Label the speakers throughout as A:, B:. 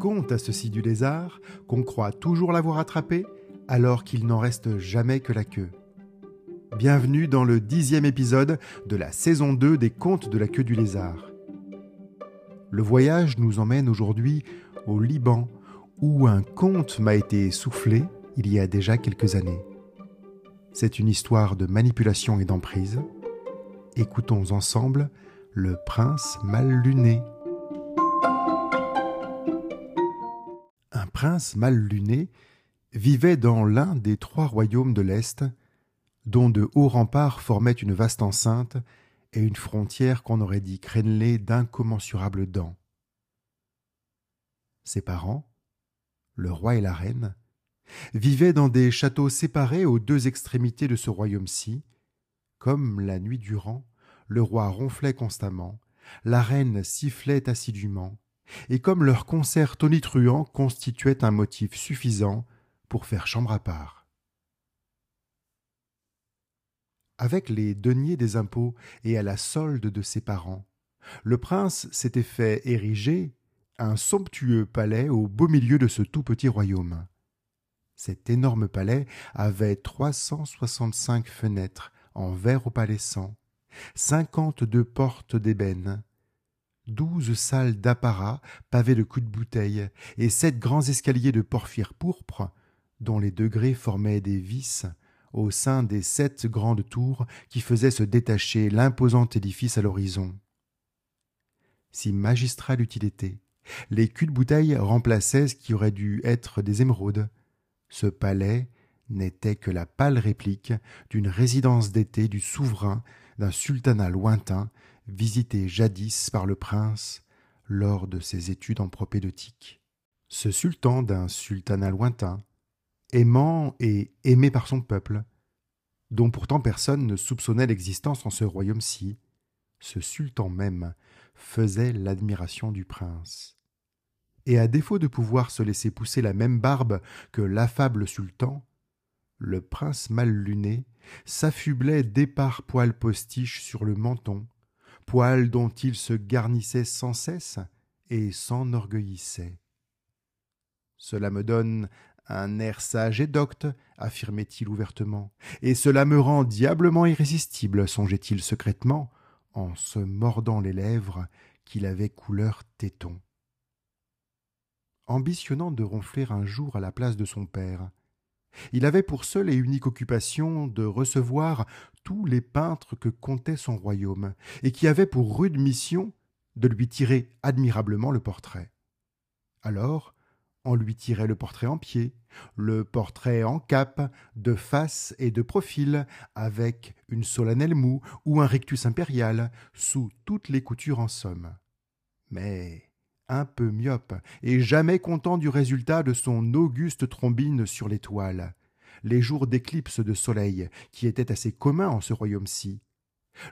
A: conte à ceci du lézard qu'on croit toujours l'avoir attrapé alors qu'il n'en reste jamais que la queue. Bienvenue dans le dixième épisode de la saison 2 des contes de la queue du lézard. Le voyage nous emmène aujourd'hui au Liban où un conte m'a été soufflé il y a déjà quelques années. C'est une histoire de manipulation et d'emprise. Écoutons ensemble Le prince mal luné. Prince mal luné vivait dans l'un des trois royaumes de l'Est, dont de hauts remparts formaient une vaste enceinte et une frontière qu'on aurait dit crénelée d'incommensurables dents. Ses parents, le roi et la reine, vivaient dans des châteaux séparés aux deux extrémités de ce royaume-ci. Comme la nuit durant, le roi ronflait constamment, la reine sifflait assidûment, et comme leur concert tonitruant constituait un motif suffisant pour faire chambre à part. Avec les deniers des impôts et à la solde de ses parents, le prince s'était fait ériger un somptueux palais au beau milieu de ce tout petit royaume. Cet énorme palais avait trois cent soixante-cinq fenêtres en verre opalescent, cinquante-deux portes d'ébène, douze salles d'apparat pavées de coups de bouteille et sept grands escaliers de porphyre pourpre dont les degrés formaient des vis au sein des sept grandes tours qui faisaient se détacher l'imposant édifice à l'horizon. Si magistrale utilité, les culs de bouteille remplaçaient ce qui aurait dû être des émeraudes, ce palais n'était que la pâle réplique d'une résidence d'été du souverain d'un sultanat lointain visité jadis par le prince lors de ses études en propédeutique. Ce sultan d'un sultanat lointain, aimant et aimé par son peuple, dont pourtant personne ne soupçonnait l'existence en ce royaume-ci, ce sultan même faisait l'admiration du prince et à défaut de pouvoir se laisser pousser la même barbe que l'affable sultan, le prince mal luné s'affublait d'épars poils postiches sur le menton, dont il se garnissait sans cesse et s'enorgueillissait. Cela me donne un air sage et docte, affirmait-il ouvertement, et cela me rend diablement irrésistible, songeait-il secrètement, en se mordant les lèvres qu'il avait couleur téton ambitionnant de ronfler un jour à la place de son père. Il avait pour seule et unique occupation de recevoir tous les peintres que comptait son royaume, et qui avaient pour rude mission de lui tirer admirablement le portrait. Alors, on lui tirait le portrait en pied, le portrait en cape, de face et de profil, avec une solennelle moue ou un rictus impérial, sous toutes les coutures en somme. Mais un peu myope, et jamais content du résultat de son auguste trombine sur l'étoile, les jours d'éclipse de soleil, qui étaient assez communs en ce royaume-ci.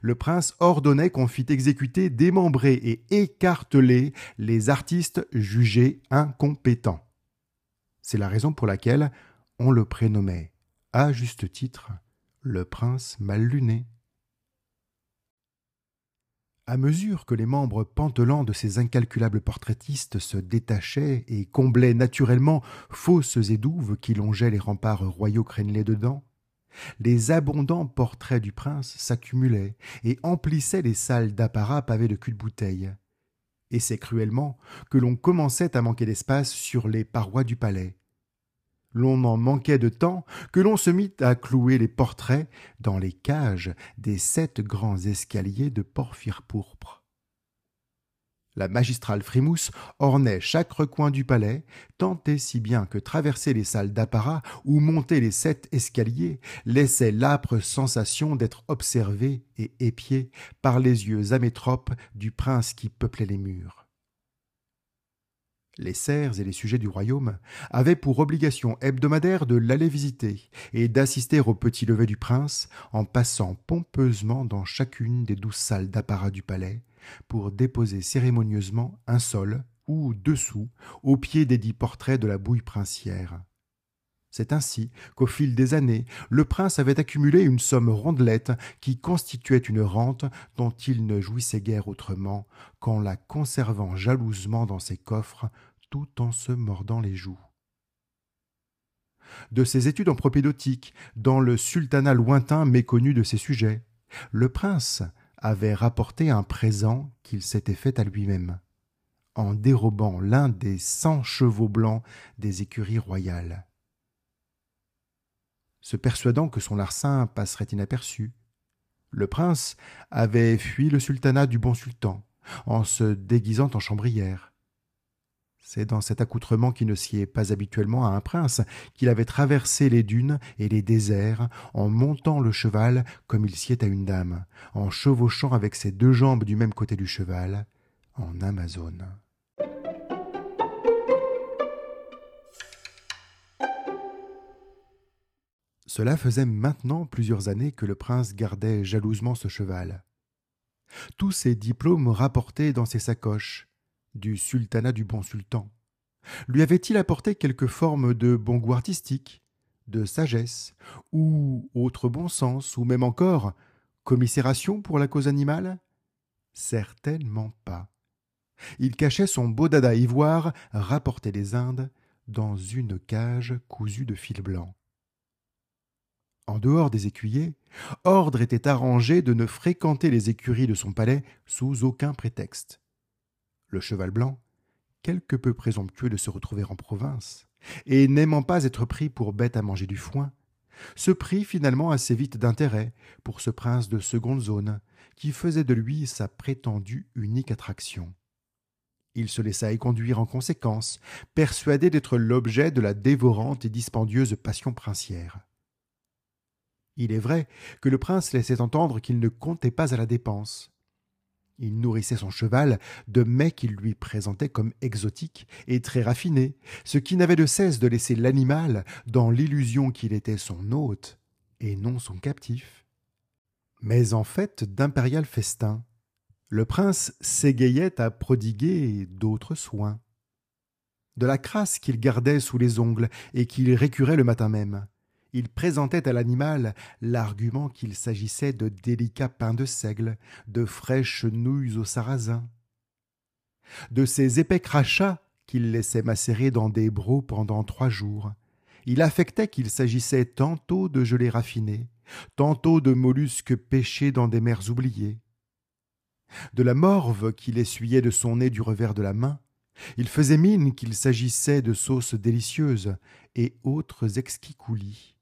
A: Le prince ordonnait qu'on fît exécuter, démembrer et écarteler les artistes jugés incompétents. C'est la raison pour laquelle on le prénommait, à juste titre, le prince mal luné. À mesure que les membres pantelants de ces incalculables portraitistes se détachaient et comblaient naturellement fausses et douves qui longeaient les remparts royaux crénelés dedans, les abondants portraits du prince s'accumulaient et emplissaient les salles d'apparat pavées de cul de bouteille. Et c'est cruellement que l'on commençait à manquer d'espace sur les parois du palais, l'on en manquait de temps que l'on se mit à clouer les portraits dans les cages des sept grands escaliers de porphyre pourpre. La magistrale frimousse ornait chaque recoin du palais, tant et si bien que traverser les salles d'apparat ou monter les sept escaliers laissait l'âpre sensation d'être observé et épié par les yeux amétropes du prince qui peuplait les murs les serfs et les sujets du royaume avaient pour obligation hebdomadaire de l'aller visiter et d'assister au petit lever du prince en passant pompeusement dans chacune des douze salles d'apparat du palais pour déposer cérémonieusement un sol ou dessous au pied des dix portraits de la bouille princière. C'est ainsi qu'au fil des années, le prince avait accumulé une somme rondelette qui constituait une rente dont il ne jouissait guère autrement qu'en la conservant jalousement dans ses coffres tout en se mordant les joues. De ses études en propédeutique, dans le sultanat lointain méconnu de ses sujets, le prince avait rapporté un présent qu'il s'était fait à lui-même, en dérobant l'un des cent chevaux blancs des écuries royales. Se persuadant que son larcin passerait inaperçu, le prince avait fui le sultanat du bon sultan, en se déguisant en chambrière. C'est dans cet accoutrement qui ne sied pas habituellement à un prince qu'il avait traversé les dunes et les déserts en montant le cheval comme il sied à une dame, en chevauchant avec ses deux jambes du même côté du cheval, en Amazone. Cela faisait maintenant plusieurs années que le prince gardait jalousement ce cheval. Tous ses diplômes rapportés dans ses sacoches, du sultanat du bon sultan, lui avait-il apporté quelque forme de bon goût artistique, de sagesse, ou autre bon sens, ou même encore commisération pour la cause animale? Certainement pas. Il cachait son beau dada ivoire rapporté des Indes dans une cage cousue de fil blanc. En dehors des écuyers, ordre était arrangé de ne fréquenter les écuries de son palais sous aucun prétexte. Le cheval blanc, quelque peu présomptueux de se retrouver en province, et n'aimant pas être pris pour bête à manger du foin, se prit finalement assez vite d'intérêt pour ce prince de seconde zone, qui faisait de lui sa prétendue unique attraction. Il se laissa éconduire en conséquence, persuadé d'être l'objet de la dévorante et dispendieuse passion princière. Il est vrai que le prince laissait entendre qu'il ne comptait pas à la dépense. Il nourrissait son cheval de mets qu'il lui présentait comme exotiques et très raffinés, ce qui n'avait de cesse de laisser l'animal dans l'illusion qu'il était son hôte et non son captif. Mais en fait d'impérial festin, le prince s'égayait à prodiguer d'autres soins. De la crasse qu'il gardait sous les ongles et qu'il récurait le matin même, il présentait à l'animal l'argument qu'il s'agissait de délicats pains de seigle, de fraîches nouilles au sarrasin. De ces épais crachats qu'il laissait macérer dans des brocs pendant trois jours, il affectait qu'il s'agissait tantôt de gelées raffinées, tantôt de mollusques pêchés dans des mers oubliées. De la morve qu'il essuyait de son nez du revers de la main, il faisait mine qu'il s'agissait de sauces délicieuses et autres exquis coulis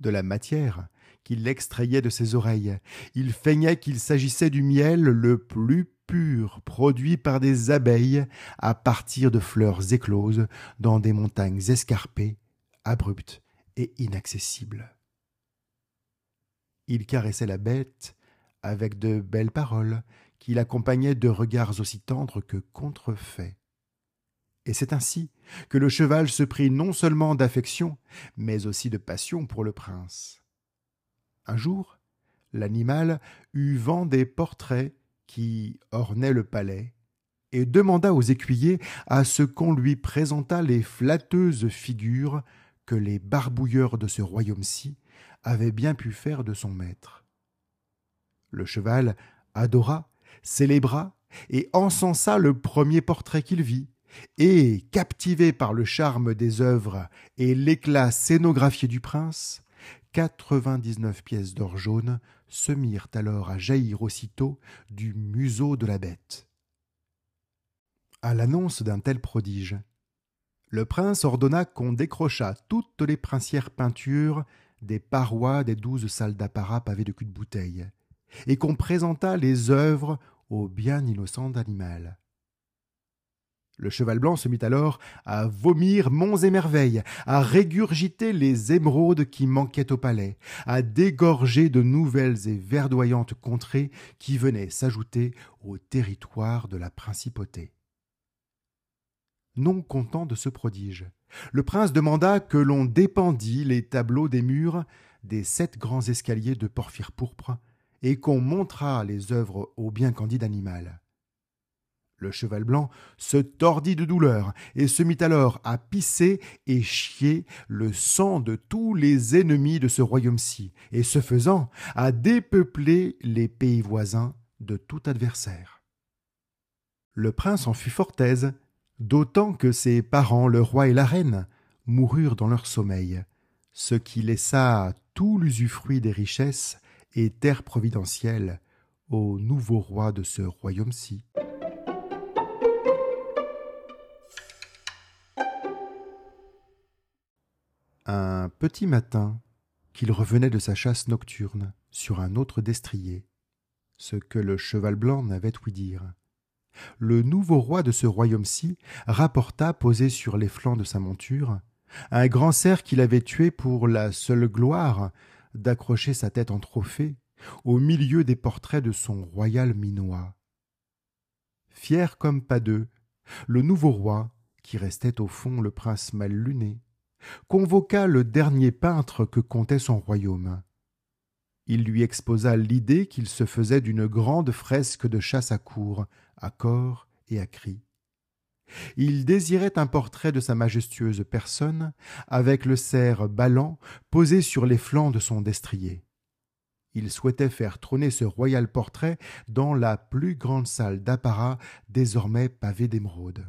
A: de la matière qu'il extrayait de ses oreilles. Il feignait qu'il s'agissait du miel le plus pur produit par des abeilles à partir de fleurs écloses dans des montagnes escarpées, abruptes et inaccessibles. Il caressait la bête avec de belles paroles qu'il accompagnait de regards aussi tendres que contrefaits. Et c'est ainsi que le cheval se prit non seulement d'affection, mais aussi de passion pour le prince. Un jour, l'animal eut vent des portraits qui ornaient le palais, et demanda aux écuyers à ce qu'on lui présentât les flatteuses figures que les barbouilleurs de ce royaume-ci avaient bien pu faire de son maître. Le cheval adora, célébra et encensa le premier portrait qu'il vit, et, captivé par le charme des œuvres et l'éclat scénographié du prince, quatre-vingt-dix-neuf pièces d'or jaune se mirent alors à jaillir aussitôt du museau de la bête. À l'annonce d'un tel prodige, le prince ordonna qu'on décrochât toutes les princières peintures des parois des douze salles d'apparat pavées de cul de bouteille, et qu'on présentât les œuvres au bien innocent animal. Le cheval blanc se mit alors à vomir monts et merveilles, à régurgiter les émeraudes qui manquaient au palais, à dégorger de nouvelles et verdoyantes contrées qui venaient s'ajouter au territoire de la principauté. Non content de ce prodige, le prince demanda que l'on dépendît les tableaux des murs des sept grands escaliers de porphyre pourpre et qu'on montrât les œuvres au bien candide animal. Le cheval blanc se tordit de douleur et se mit alors à pisser et chier le sang de tous les ennemis de ce royaume-ci, et ce faisant, à dépeupler les pays voisins de tout adversaire. Le prince en fut fort aise, d'autant que ses parents, le roi et la reine, moururent dans leur sommeil, ce qui laissa tout l'usufruit des richesses et terres providentielles au nouveau roi de ce royaume-ci. Un petit matin, qu'il revenait de sa chasse nocturne sur un autre destrier, ce que le cheval blanc n'avait ouï dire. Le nouveau roi de ce royaume-ci rapporta posé sur les flancs de sa monture un grand cerf qu'il avait tué pour la seule gloire d'accrocher sa tête en trophée au milieu des portraits de son royal minois. Fier comme pas deux, le nouveau roi, qui restait au fond le prince mal luné, convoqua le dernier peintre que comptait son royaume. Il lui exposa l'idée qu'il se faisait d'une grande fresque de chasse à cour, à corps et à cri. Il désirait un portrait de sa majestueuse personne, avec le cerf ballant posé sur les flancs de son destrier. Il souhaitait faire trôner ce royal portrait dans la plus grande salle d'apparat désormais pavée d'émeraudes.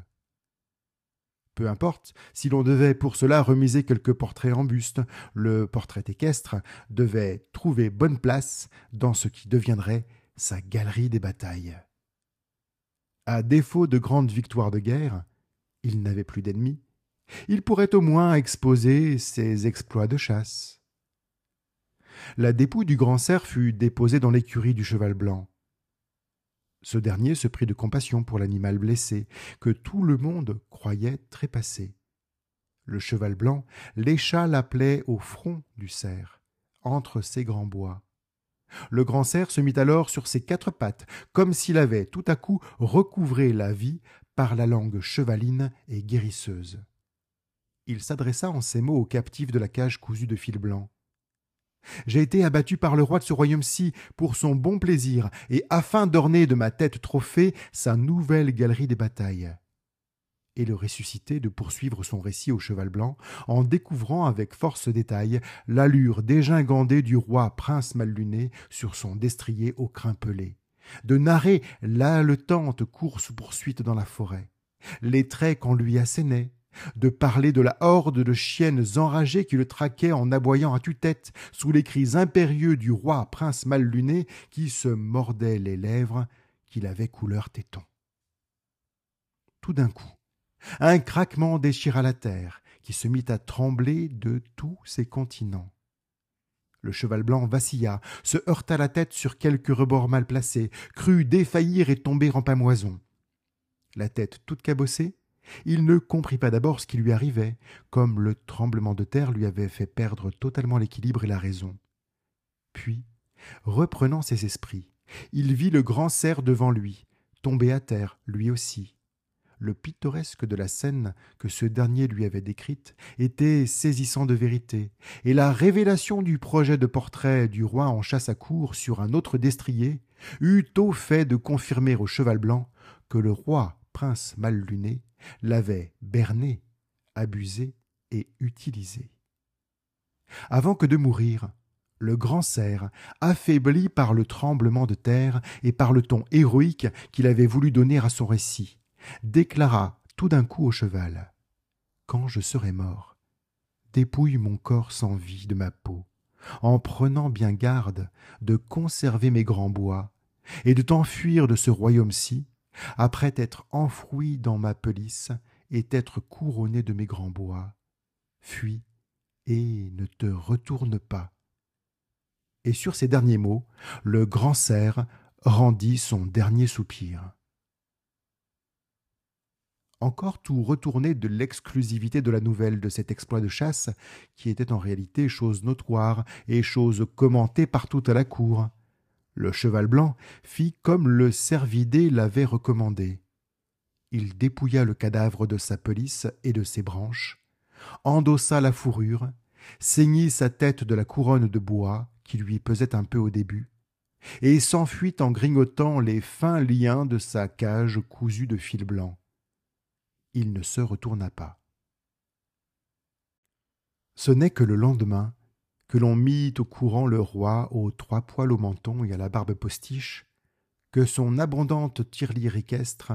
A: Peu importe si l'on devait pour cela remiser quelques portraits en buste, le portrait équestre devait trouver bonne place dans ce qui deviendrait sa galerie des batailles. À défaut de grandes victoires de guerre, il n'avait plus d'ennemis. Il pourrait au moins exposer ses exploits de chasse. La dépouille du grand cerf fut déposée dans l'écurie du cheval blanc. Ce dernier se prit de compassion pour l'animal blessé, que tout le monde croyait trépassé. Le cheval blanc lécha la plaie au front du cerf, entre ses grands bois. Le grand cerf se mit alors sur ses quatre pattes, comme s'il avait tout à coup recouvré la vie par la langue chevaline et guérisseuse. Il s'adressa en ces mots aux captifs de la cage cousue de fil blanc. J'ai été abattu par le roi de ce royaume-ci pour son bon plaisir, et afin d'orner de ma tête trophée sa nouvelle galerie des batailles. Et le ressuscité de poursuivre son récit au cheval blanc, en découvrant avec force détail l'allure dégingandée du roi prince mal luné sur son destrier au crin pelé, de narrer l'haletante course-poursuite dans la forêt, les traits qu'on lui assénait, de parler de la horde de chiennes enragées qui le traquaient en aboyant à tue-tête sous les cris impérieux du roi prince mal luné qui se mordait les lèvres qu'il avait couleur téton. Tout d'un coup, un craquement déchira la terre, qui se mit à trembler de tous ses continents. Le cheval blanc vacilla, se heurta la tête sur quelque rebord mal placé, crut défaillir et tomber en pamoison. La tête toute cabossée, il ne comprit pas d'abord ce qui lui arrivait, comme le tremblement de terre lui avait fait perdre totalement l'équilibre et la raison. Puis, reprenant ses esprits, il vit le grand cerf devant lui, tomber à terre, lui aussi, le pittoresque de la scène que ce dernier lui avait décrite était saisissant de vérité, et la révélation du projet de portrait du roi en chasse à cour sur un autre destrier eut au fait de confirmer au cheval blanc que le roi prince mal luné l'avait berné, abusé et utilisé. Avant que de mourir, le grand cerf, affaibli par le tremblement de terre et par le ton héroïque qu'il avait voulu donner à son récit, déclara tout d'un coup au cheval Quand je serai mort, dépouille mon corps sans vie de ma peau, en prenant bien garde de conserver mes grands bois, et de t'enfuir de ce royaume-ci, après t'être enfoui dans ma pelisse et t'être couronné de mes grands bois. Fuis et ne te retourne pas. Et sur ces derniers mots, le grand cerf rendit son dernier soupir encore tout retourné de l'exclusivité de la nouvelle de cet exploit de chasse, qui était en réalité chose notoire et chose commentée partout à la cour. Le cheval blanc fit comme le cervidé l'avait recommandé. Il dépouilla le cadavre de sa pelisse et de ses branches, endossa la fourrure, ceignit sa tête de la couronne de bois qui lui pesait un peu au début, et s'enfuit en grignotant les fins liens de sa cage cousue de fil blanc il ne se retourna pas. Ce n'est que le lendemain que l'on mit au courant le roi aux trois poils au menton et à la barbe postiche, que son abondante tirelire équestre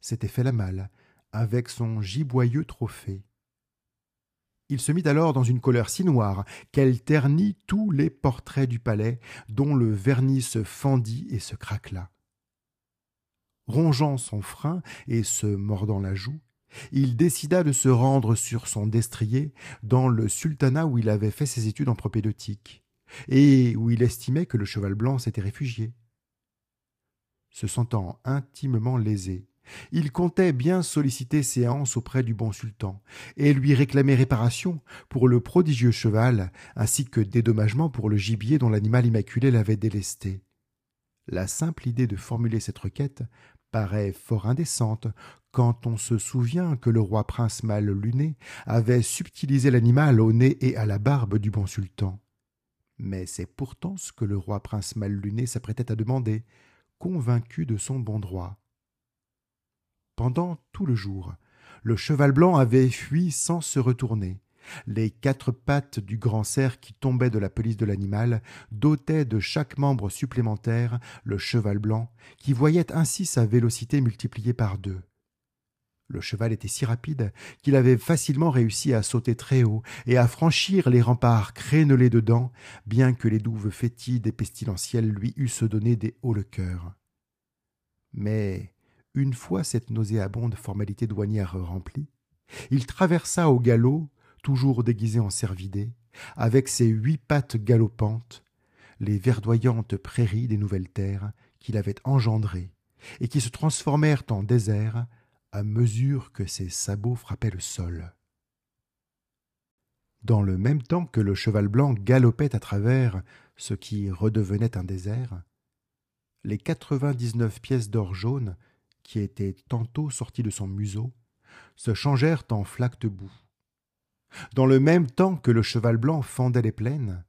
A: s'était fait la malle, avec son giboyeux trophée. Il se mit alors dans une colère si noire qu'elle ternit tous les portraits du palais, dont le vernis se fendit et se craquela. Rongeant son frein et se mordant la joue, il décida de se rendre sur son destrier dans le sultanat où il avait fait ses études en propédeutique, et où il estimait que le cheval blanc s'était réfugié. Se sentant intimement lésé, il comptait bien solliciter séance auprès du bon sultan, et lui réclamer réparation pour le prodigieux cheval, ainsi que dédommagement pour le gibier dont l'animal immaculé l'avait délesté. La simple idée de formuler cette requête paraît fort indécente quand on se souvient que le roi prince mal luné avait subtilisé l'animal au nez et à la barbe du bon sultan. Mais c'est pourtant ce que le roi prince mal luné s'apprêtait à demander, convaincu de son bon droit. Pendant tout le jour, le cheval blanc avait fui sans se retourner. Les quatre pattes du grand cerf qui tombait de la pelisse de l'animal dotaient de chaque membre supplémentaire le cheval blanc, qui voyait ainsi sa vélocité multipliée par deux. Le cheval était si rapide qu'il avait facilement réussi à sauter très haut et à franchir les remparts crénelés de dents, bien que les douves fétides et pestilentielles lui eussent donné des hauts le cœur. Mais une fois cette nauséabonde formalité douanière remplie, il traversa au galop, toujours déguisé en cervidé, avec ses huit pattes galopantes, les verdoyantes prairies des nouvelles terres qu'il avait engendrées et qui se transformèrent en désert à mesure que ses sabots frappaient le sol. Dans le même temps que le cheval blanc galopait à travers ce qui redevenait un désert, les quatre-vingt-dix-neuf pièces d'or jaune qui étaient tantôt sorties de son museau, se changèrent en flaques de boue. Dans le même temps que le cheval blanc fendait les plaines,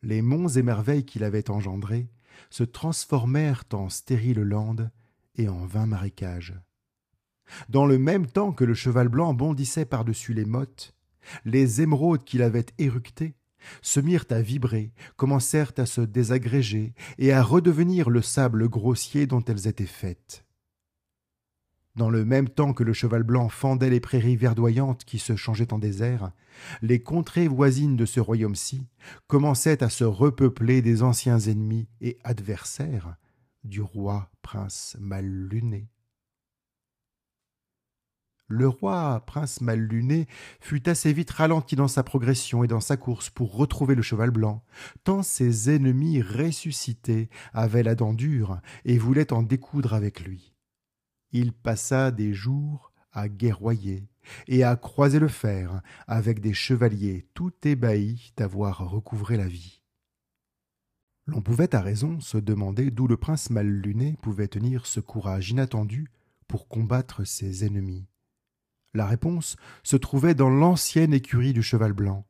A: les monts et merveilles qu'il avait engendrés se transformèrent en stériles landes et en vains marécages. Dans le même temps que le cheval blanc bondissait par-dessus les mottes, les émeraudes qu'il avait éructées se mirent à vibrer, commencèrent à se désagréger et à redevenir le sable grossier dont elles étaient faites. Dans le même temps que le cheval blanc fendait les prairies verdoyantes qui se changeaient en désert, les contrées voisines de ce royaume-ci commençaient à se repeupler des anciens ennemis et adversaires du roi prince mal luné. Le roi prince mal luné fut assez vite ralenti dans sa progression et dans sa course pour retrouver le cheval blanc, tant ses ennemis ressuscités avaient la dent dure et voulaient en découdre avec lui il passa des jours à guerroyer et à croiser le fer avec des chevaliers tout ébahis d'avoir recouvré la vie. L'on pouvait à raison se demander d'où le prince mal luné pouvait tenir ce courage inattendu pour combattre ses ennemis. La réponse se trouvait dans l'ancienne écurie du cheval blanc.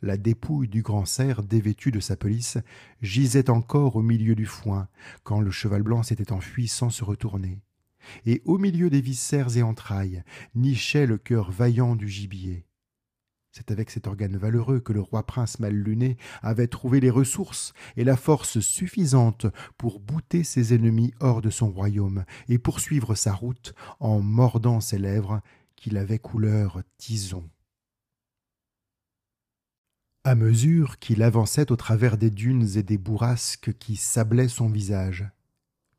A: La dépouille du grand cerf dévêtu de sa pelisse gisait encore au milieu du foin quand le cheval blanc s'était enfui sans se retourner et au milieu des viscères et entrailles nichait le cœur vaillant du gibier. C'est avec cet organe valeureux que le roi prince mal luné avait trouvé les ressources et la force suffisante pour bouter ses ennemis hors de son royaume et poursuivre sa route en mordant ses lèvres qu'il avait couleur tison. À mesure qu'il avançait au travers des dunes et des bourrasques qui sablaient son visage,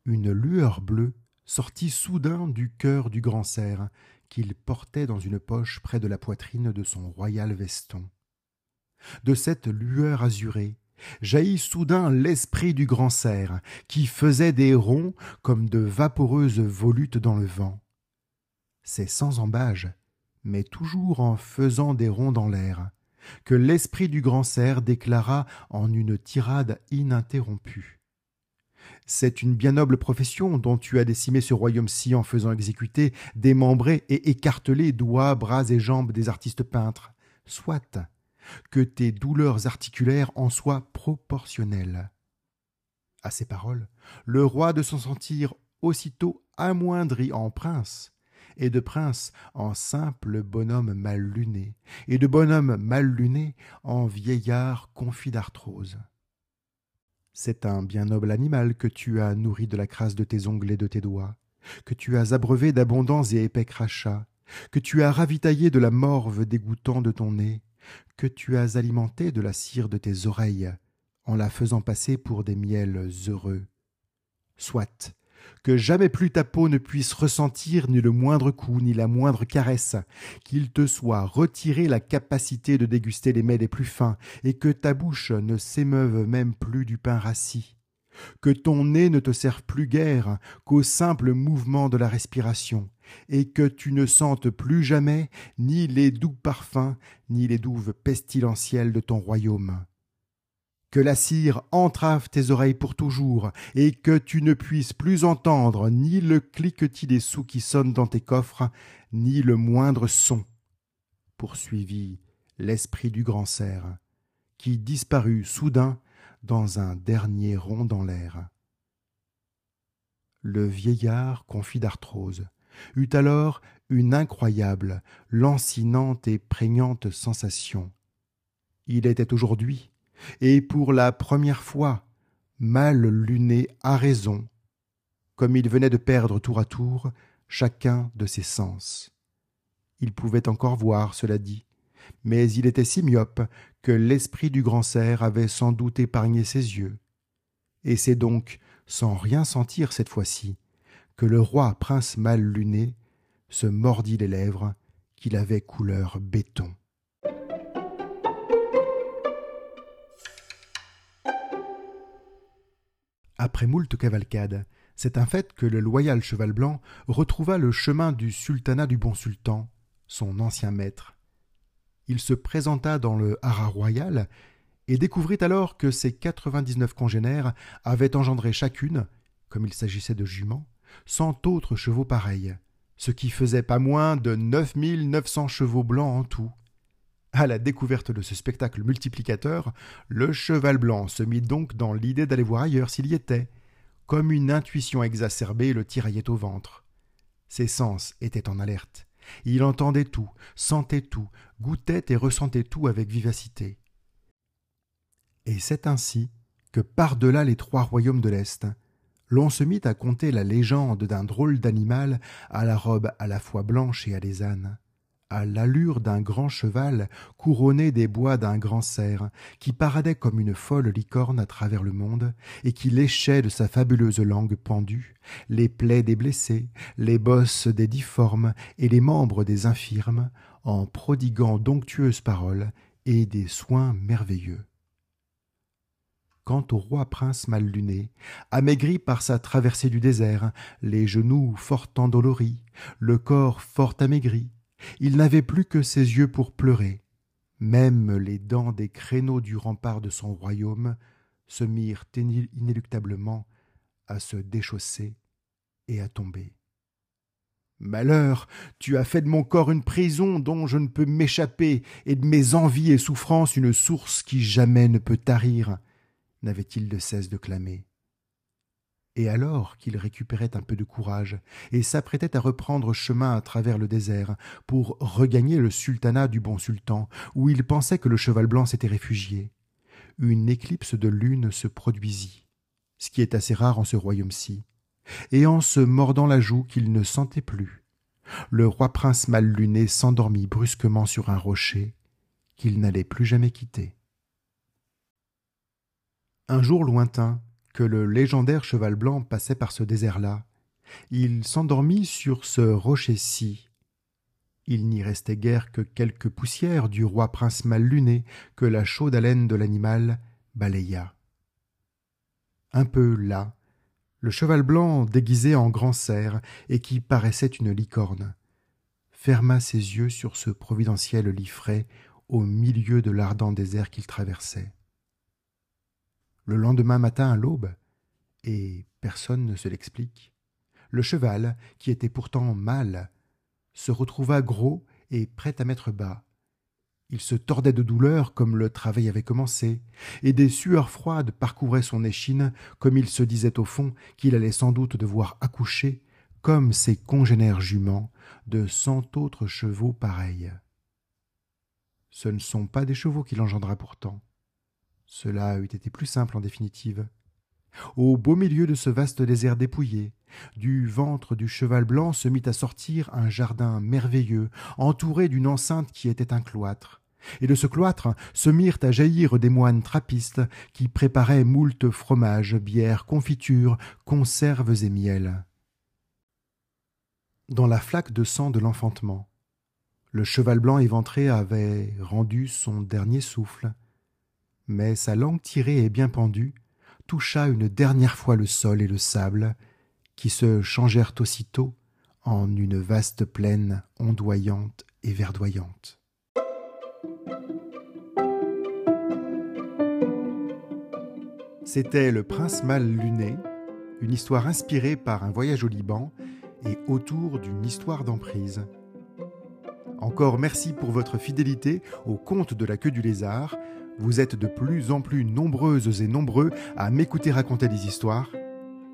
A: une lueur bleue sortit soudain du cœur du grand cerf qu'il portait dans une poche près de la poitrine de son royal veston. De cette lueur azurée jaillit soudain l'esprit du grand cerf, qui faisait des ronds comme de vaporeuses volutes dans le vent. C'est sans embâge, mais toujours en faisant des ronds dans l'air, que l'esprit du grand cerf déclara en une tirade ininterrompue. C'est une bien noble profession dont tu as décimé ce royaume-ci en faisant exécuter, démembrer et écarteler doigts, bras et jambes des artistes peintres. Soit que tes douleurs articulaires en soient proportionnelles. À ces paroles, le roi de s'en sentir aussitôt amoindri en prince, et de prince en simple bonhomme mal luné, et de bonhomme mal luné en vieillard confit d'arthrose. C'est un bien noble animal que tu as nourri de la crasse de tes ongles et de tes doigts, que tu as abreuvé d'abondants et épais crachats, que tu as ravitaillé de la morve dégoûtant de ton nez, que tu as alimenté de la cire de tes oreilles, en la faisant passer pour des miels heureux. Soit, que jamais plus ta peau ne puisse ressentir ni le moindre coup, ni la moindre caresse, qu'il te soit retiré la capacité de déguster les mets les plus fins, et que ta bouche ne s'émeuve même plus du pain rassis, que ton nez ne te serve plus guère qu'au simple mouvement de la respiration, et que tu ne sentes plus jamais ni les doux parfums, ni les douves pestilentielles de ton royaume que la cire entrave tes oreilles pour toujours, et que tu ne puisses plus entendre ni le cliquetis des sous qui sonnent dans tes coffres, ni le moindre son. Poursuivit l'esprit du grand cerf, qui disparut soudain dans un dernier rond dans l'air. Le vieillard, confit d'arthrose, eut alors une incroyable, lancinante et prégnante sensation. Il était aujourd'hui, et pour la première fois, mal luné à raison, comme il venait de perdre tour à tour chacun de ses sens. Il pouvait encore voir, cela dit, mais il était si myope que l'esprit du grand cerf avait sans doute épargné ses yeux. Et c'est donc, sans rien sentir cette fois-ci, que le roi prince mal luné se mordit les lèvres qu'il avait couleur béton. Après moult cavalcades, c'est un fait que le loyal cheval blanc retrouva le chemin du sultanat du bon sultan, son ancien maître. Il se présenta dans le haras royal et découvrit alors que ses quatre-vingt-dix-neuf congénères avaient engendré chacune, comme il s'agissait de juments, cent autres chevaux pareils, ce qui faisait pas moins de neuf mille neuf cents chevaux blancs en tout. À la découverte de ce spectacle multiplicateur, le cheval blanc se mit donc dans l'idée d'aller voir ailleurs s'il y était. Comme une intuition exacerbée le tiraillait au ventre. Ses sens étaient en alerte. Il entendait tout, sentait tout, goûtait et ressentait tout avec vivacité. Et c'est ainsi que par-delà les trois royaumes de l'Est, l'on se mit à conter la légende d'un drôle d'animal à la robe à la fois blanche et alésane à l'allure d'un grand cheval couronné des bois d'un grand cerf, qui paradait comme une folle licorne à travers le monde, et qui léchait de sa fabuleuse langue pendue les plaies des blessés, les bosses des difformes et les membres des infirmes, en prodiguant d'onctueuses paroles et des soins merveilleux. Quant au roi prince mal luné, amaigri par sa traversée du désert, les genoux fort endoloris, le corps fort amaigri, il n'avait plus que ses yeux pour pleurer. Même les dents des créneaux du rempart de son royaume se mirent inéluctablement à se déchausser et à tomber. Malheur, tu as fait de mon corps une prison dont je ne peux m'échapper, et de mes envies et souffrances une source qui jamais ne peut tarir, n'avait-il de cesse de clamer? Et alors qu'il récupérait un peu de courage et s'apprêtait à reprendre chemin à travers le désert pour regagner le sultanat du bon sultan, où il pensait que le cheval blanc s'était réfugié, une éclipse de lune se produisit, ce qui est assez rare en ce royaume-ci, et en se mordant la joue qu'il ne sentait plus, le roi prince mal luné s'endormit brusquement sur un rocher qu'il n'allait plus jamais quitter. Un jour lointain, que le légendaire cheval blanc passait par ce désert-là. Il s'endormit sur ce rocher-ci. Il n'y restait guère que quelques poussières du roi prince mal luné que la chaude haleine de l'animal balaya. Un peu là, le cheval blanc déguisé en grand cerf et qui paraissait une licorne ferma ses yeux sur ce providentiel lit frais au milieu de l'ardent désert qu'il traversait le lendemain matin à l'aube, et personne ne se l'explique, le cheval, qui était pourtant mâle, se retrouva gros et prêt à mettre bas. Il se tordait de douleur comme le travail avait commencé, et des sueurs froides parcouraient son échine, comme il se disait au fond qu'il allait sans doute devoir accoucher, comme ses congénères juments, de cent autres chevaux pareils. Ce ne sont pas des chevaux qu'il engendra pourtant. Cela eût été plus simple en définitive. Au beau milieu de ce vaste désert dépouillé, du ventre du cheval blanc se mit à sortir un jardin merveilleux, entouré d'une enceinte qui était un cloître. Et de ce cloître se mirent à jaillir des moines trappistes qui préparaient moult fromages, bières, confitures, conserves et miel. Dans la flaque de sang de l'enfantement, le cheval blanc éventré avait rendu son dernier souffle, mais sa langue tirée et bien pendue toucha une dernière fois le sol et le sable, qui se changèrent aussitôt en une vaste plaine ondoyante et verdoyante. C'était Le Prince mal luné, une histoire inspirée par un voyage au Liban et autour d'une histoire d'emprise. Encore merci pour votre fidélité au conte de la queue du lézard. Vous êtes de plus en plus nombreuses et nombreux à m'écouter raconter des histoires.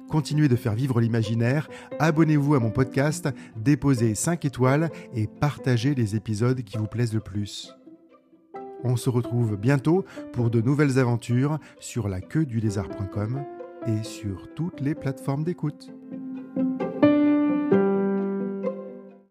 A: Continuez de faire vivre l'imaginaire, abonnez-vous à mon podcast, déposez 5 étoiles et partagez les épisodes qui vous plaisent le plus. On se retrouve bientôt pour de nouvelles aventures sur la queue du lézard.com et sur toutes les plateformes d'écoute.